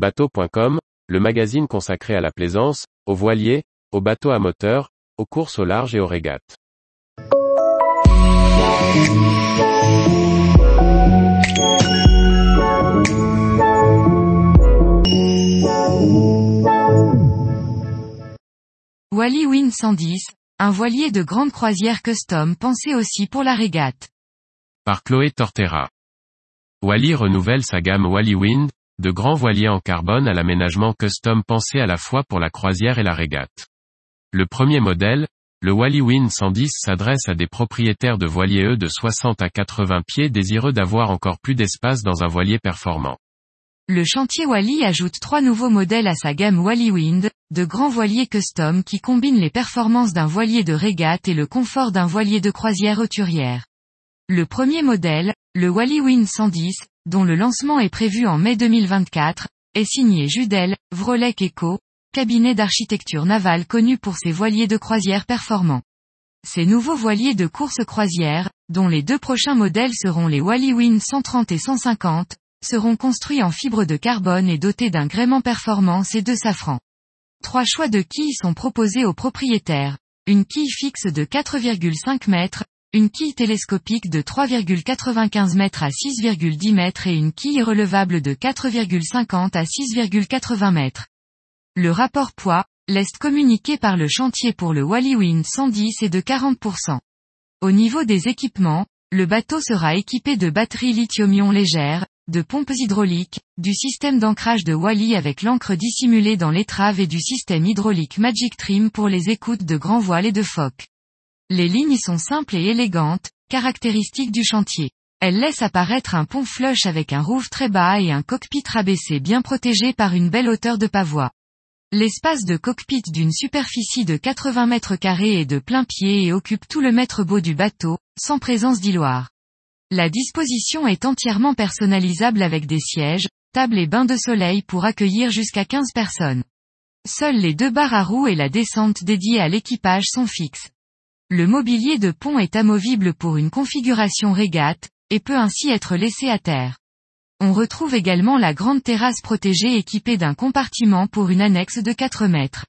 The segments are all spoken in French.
Bateau.com, le magazine consacré à la plaisance, aux voiliers, aux bateaux à moteur, aux courses au large et aux régates. Wally Win 110, un voilier de grande croisière custom pensé aussi pour la régate. Par Chloé Tortera. Wally renouvelle sa gamme Wally Wind, de grands voiliers en carbone à l'aménagement custom pensé à la fois pour la croisière et la régate. Le premier modèle, le Wally Wind 110 s'adresse à des propriétaires de voiliers E de 60 à 80 pieds désireux d'avoir encore plus d'espace dans un voilier performant. Le chantier Wally ajoute trois nouveaux modèles à sa gamme Wally Wind, de grands voiliers custom qui combinent les performances d'un voilier de régate et le confort d'un voilier de croisière roturière. Le premier modèle, le Wally Wind 110, dont le lancement est prévu en mai 2024, est signé Judel, Vrolec Eco, cabinet d'architecture navale connu pour ses voiliers de croisière performants. Ces nouveaux voiliers de course croisière, dont les deux prochains modèles seront les Wally Wind 130 et 150, seront construits en fibre de carbone et dotés d'un gréement performance et de safran. Trois choix de quilles sont proposés aux propriétaires. Une quille fixe de 4,5 mètres, une quille télescopique de 3,95 mètres à 6,10 mètres et une quille relevable de 4,50 à 6,80 mètres. Le rapport poids, l'est communiqué par le chantier pour le Wallywind 110 est de 40%. Au niveau des équipements, le bateau sera équipé de batteries lithium-ion légères, de pompes hydrauliques, du système d'ancrage de Wally avec l'encre dissimulée dans l'étrave et du système hydraulique Magic Trim pour les écoutes de grand voile et de phoque. Les lignes sont simples et élégantes, caractéristiques du chantier. Elles laissent apparaître un pont flush avec un roof très bas et un cockpit rabaissé bien protégé par une belle hauteur de pavois. L'espace de cockpit d'une superficie de 80 mètres carrés est de plein pied et occupe tout le mètre beau du bateau, sans présence d'îloir. La disposition est entièrement personnalisable avec des sièges, tables et bains de soleil pour accueillir jusqu'à 15 personnes. Seules les deux barres à roues et la descente dédiée à l'équipage sont fixes. Le mobilier de pont est amovible pour une configuration régate, et peut ainsi être laissé à terre. On retrouve également la grande terrasse protégée équipée d'un compartiment pour une annexe de 4 mètres.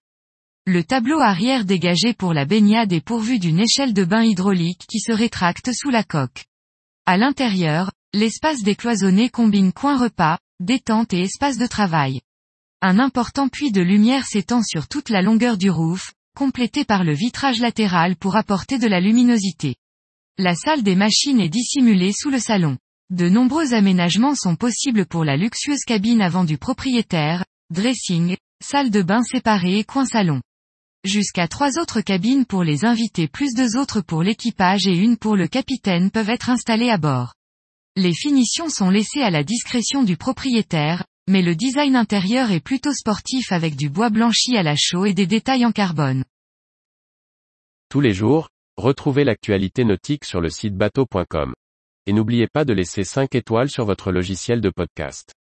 Le tableau arrière dégagé pour la baignade est pourvu d'une échelle de bain hydraulique qui se rétracte sous la coque. À l'intérieur, l'espace décloisonné combine coin repas, détente et espace de travail. Un important puits de lumière s'étend sur toute la longueur du roof, complété par le vitrage latéral pour apporter de la luminosité. La salle des machines est dissimulée sous le salon. De nombreux aménagements sont possibles pour la luxueuse cabine avant du propriétaire, dressing, salle de bain séparée et coin salon. Jusqu'à trois autres cabines pour les invités plus deux autres pour l'équipage et une pour le capitaine peuvent être installées à bord. Les finitions sont laissées à la discrétion du propriétaire, mais le design intérieur est plutôt sportif avec du bois blanchi à la chaux et des détails en carbone. Tous les jours, retrouvez l'actualité nautique sur le site bateau.com. Et n'oubliez pas de laisser 5 étoiles sur votre logiciel de podcast.